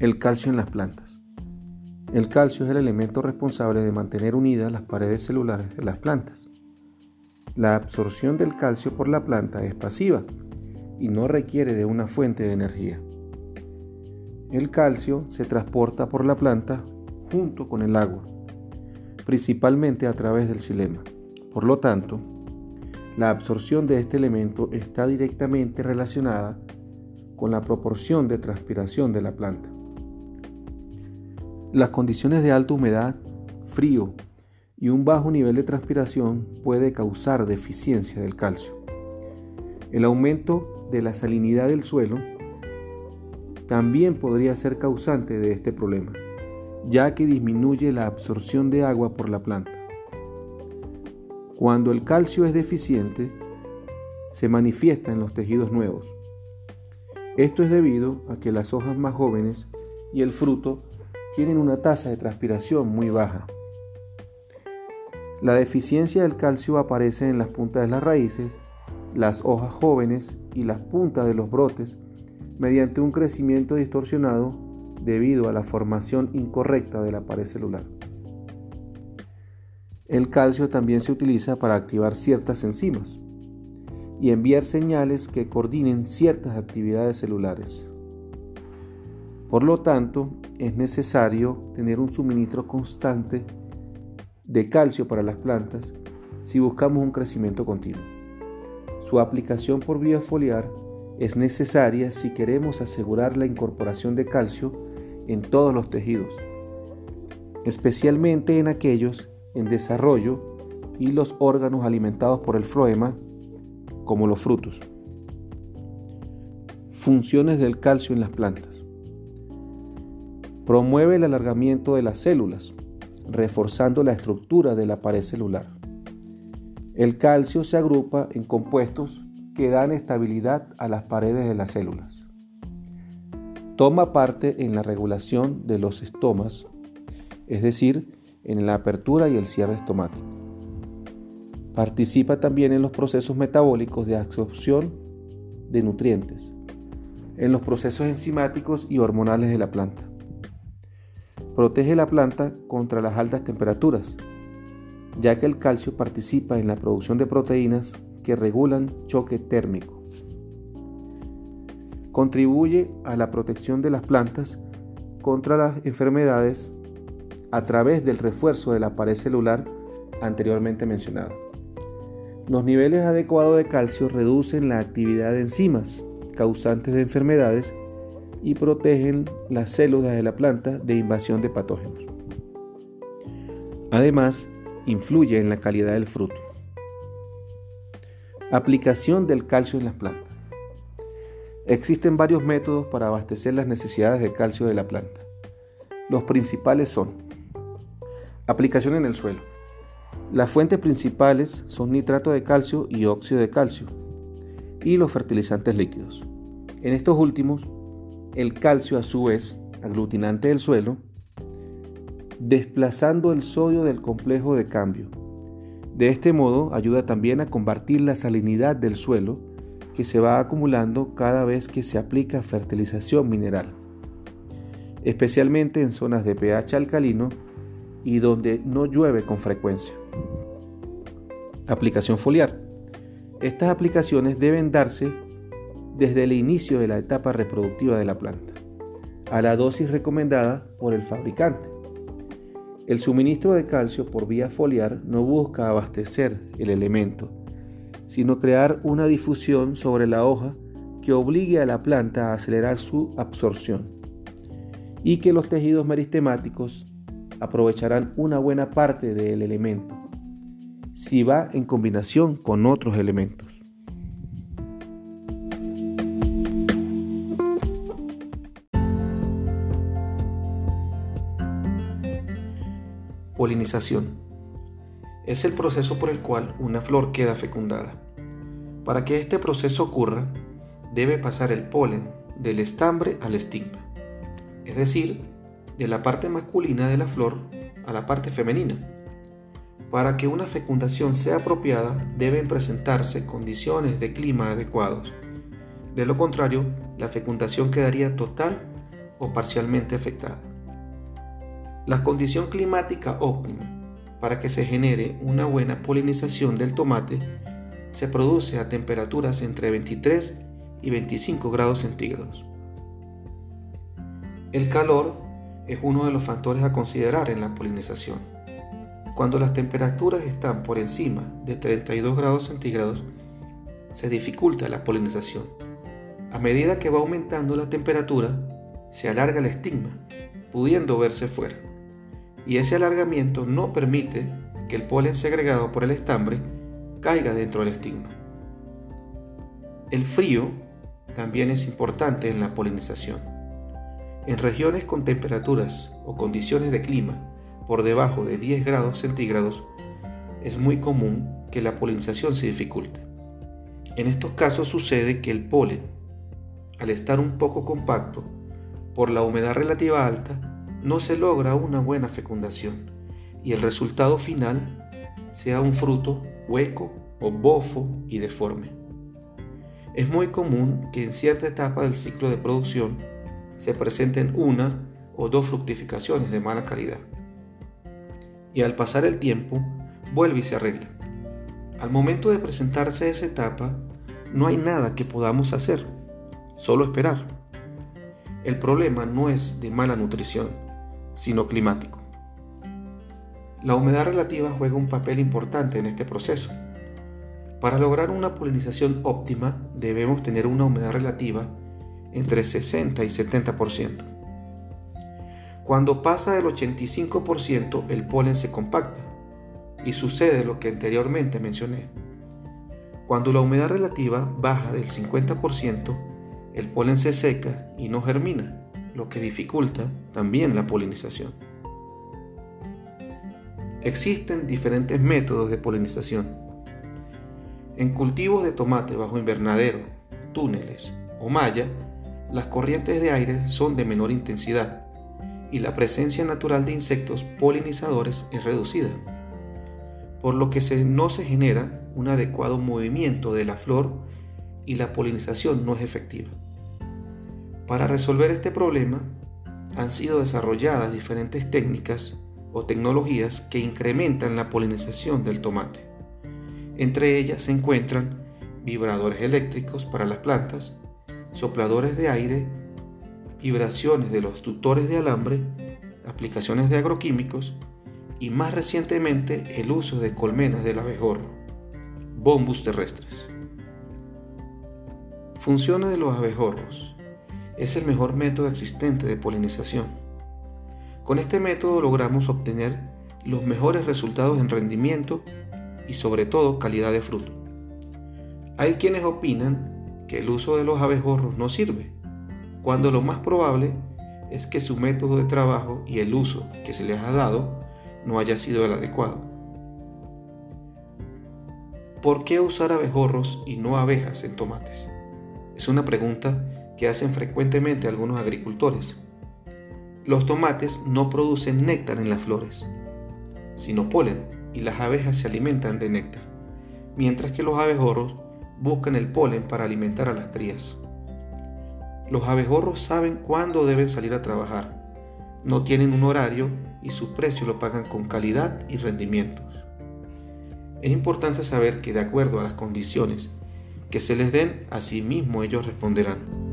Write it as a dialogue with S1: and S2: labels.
S1: El calcio en las plantas. El calcio es el elemento responsable de mantener unidas las paredes celulares de las plantas. La absorción del calcio por la planta es pasiva y no requiere de una fuente de energía. El calcio se transporta por la planta junto con el agua, principalmente a través del xilema. Por lo tanto, la absorción de este elemento está directamente relacionada con la proporción de transpiración de la planta. Las condiciones de alta humedad, frío y un bajo nivel de transpiración puede causar deficiencia del calcio. El aumento de la salinidad del suelo también podría ser causante de este problema, ya que disminuye la absorción de agua por la planta. Cuando el calcio es deficiente, se manifiesta en los tejidos nuevos. Esto es debido a que las hojas más jóvenes y el fruto tienen una tasa de transpiración muy baja. La deficiencia del calcio aparece en las puntas de las raíces, las hojas jóvenes y las puntas de los brotes mediante un crecimiento distorsionado debido a la formación incorrecta de la pared celular. El calcio también se utiliza para activar ciertas enzimas y enviar señales que coordinen ciertas actividades celulares. Por lo tanto, es necesario tener un suministro constante de calcio para las plantas si buscamos un crecimiento continuo. Su aplicación por vía foliar es necesaria si queremos asegurar la incorporación de calcio en todos los tejidos, especialmente en aquellos en desarrollo y los órganos alimentados por el floema, como los frutos. Funciones del calcio en las plantas. Promueve el alargamiento de las células, reforzando la estructura de la pared celular. El calcio se agrupa en compuestos que dan estabilidad a las paredes de las células. Toma parte en la regulación de los estomas, es decir, en la apertura y el cierre estomático. Participa también en los procesos metabólicos de absorción de nutrientes, en los procesos enzimáticos y hormonales de la planta. Protege la planta contra las altas temperaturas, ya que el calcio participa en la producción de proteínas que regulan choque térmico. Contribuye a la protección de las plantas contra las enfermedades a través del refuerzo de la pared celular anteriormente mencionado. Los niveles adecuados de calcio reducen la actividad de enzimas causantes de enfermedades y protegen las células de la planta de invasión de patógenos. Además, influye en la calidad del fruto. Aplicación del calcio en las plantas. Existen varios métodos para abastecer las necesidades de calcio de la planta. Los principales son aplicación en el suelo. Las fuentes principales son nitrato de calcio y óxido de calcio y los fertilizantes líquidos. En estos últimos el calcio a su vez, aglutinante del suelo, desplazando el sodio del complejo de cambio. De este modo ayuda también a combatir la salinidad del suelo que se va acumulando cada vez que se aplica fertilización mineral, especialmente en zonas de pH alcalino y donde no llueve con frecuencia. Aplicación foliar. Estas aplicaciones deben darse desde el inicio de la etapa reproductiva de la planta, a la dosis recomendada por el fabricante. El suministro de calcio por vía foliar no busca abastecer el elemento, sino crear una difusión sobre la hoja que obligue a la planta a acelerar su absorción y que los tejidos meristemáticos aprovecharán una buena parte del elemento si va en combinación con otros elementos. Polinización. Es el proceso por el cual una flor queda fecundada. Para que este proceso ocurra, debe pasar el polen del estambre al estigma, es decir, de la parte masculina de la flor a la parte femenina. Para que una fecundación sea apropiada, deben presentarse condiciones de clima adecuados. De lo contrario, la fecundación quedaría total o parcialmente afectada. La condición climática óptima para que se genere una buena polinización del tomate se produce a temperaturas entre 23 y 25 grados centígrados. El calor es uno de los factores a considerar en la polinización. Cuando las temperaturas están por encima de 32 grados centígrados, se dificulta la polinización. A medida que va aumentando la temperatura, se alarga el estigma, pudiendo verse fuera. Y ese alargamiento no permite que el polen segregado por el estambre caiga dentro del estigma. El frío también es importante en la polinización. En regiones con temperaturas o condiciones de clima por debajo de 10 grados centígrados, es muy común que la polinización se dificulte. En estos casos sucede que el polen, al estar un poco compacto, por la humedad relativa alta, no se logra una buena fecundación y el resultado final sea un fruto hueco o bofo y deforme. Es muy común que en cierta etapa del ciclo de producción se presenten una o dos fructificaciones de mala calidad. Y al pasar el tiempo, vuelve y se arregla. Al momento de presentarse esa etapa, no hay nada que podamos hacer, solo esperar. El problema no es de mala nutrición, sino climático. La humedad relativa juega un papel importante en este proceso. Para lograr una polinización óptima debemos tener una humedad relativa entre 60 y 70%. Cuando pasa del 85% el polen se compacta y sucede lo que anteriormente mencioné. Cuando la humedad relativa baja del 50%, el polen se seca y no germina, lo que dificulta también la polinización. Existen diferentes métodos de polinización en cultivos de tomate bajo invernadero, túneles o malla, las corrientes de aire son de menor intensidad y la presencia natural de insectos polinizadores es reducida, por lo que no se genera un adecuado movimiento de la flor y la polinización no es efectiva. Para resolver este problema, han sido desarrolladas diferentes técnicas o tecnologías que incrementan la polinización del tomate. Entre ellas se encuentran vibradores eléctricos para las plantas, sopladores de aire, vibraciones de los tutores de alambre, aplicaciones de agroquímicos y más recientemente el uso de colmenas del abejorro, bombus terrestres. Funciones de los abejorros. Es el mejor método existente de polinización. Con este método logramos obtener los mejores resultados en rendimiento y sobre todo calidad de fruto. Hay quienes opinan que el uso de los abejorros no sirve, cuando lo más probable es que su método de trabajo y el uso que se les ha dado no haya sido el adecuado. ¿Por qué usar abejorros y no abejas en tomates? Es una pregunta que hacen frecuentemente algunos agricultores. Los tomates no producen néctar en las flores, sino polen y las abejas se alimentan de néctar, mientras que los abejorros buscan el polen para alimentar a las crías. Los abejorros saben cuándo deben salir a trabajar, no tienen un horario y su precio lo pagan con calidad y rendimientos. Es importante saber que de acuerdo a las condiciones que se les den, a sí mismo ellos responderán.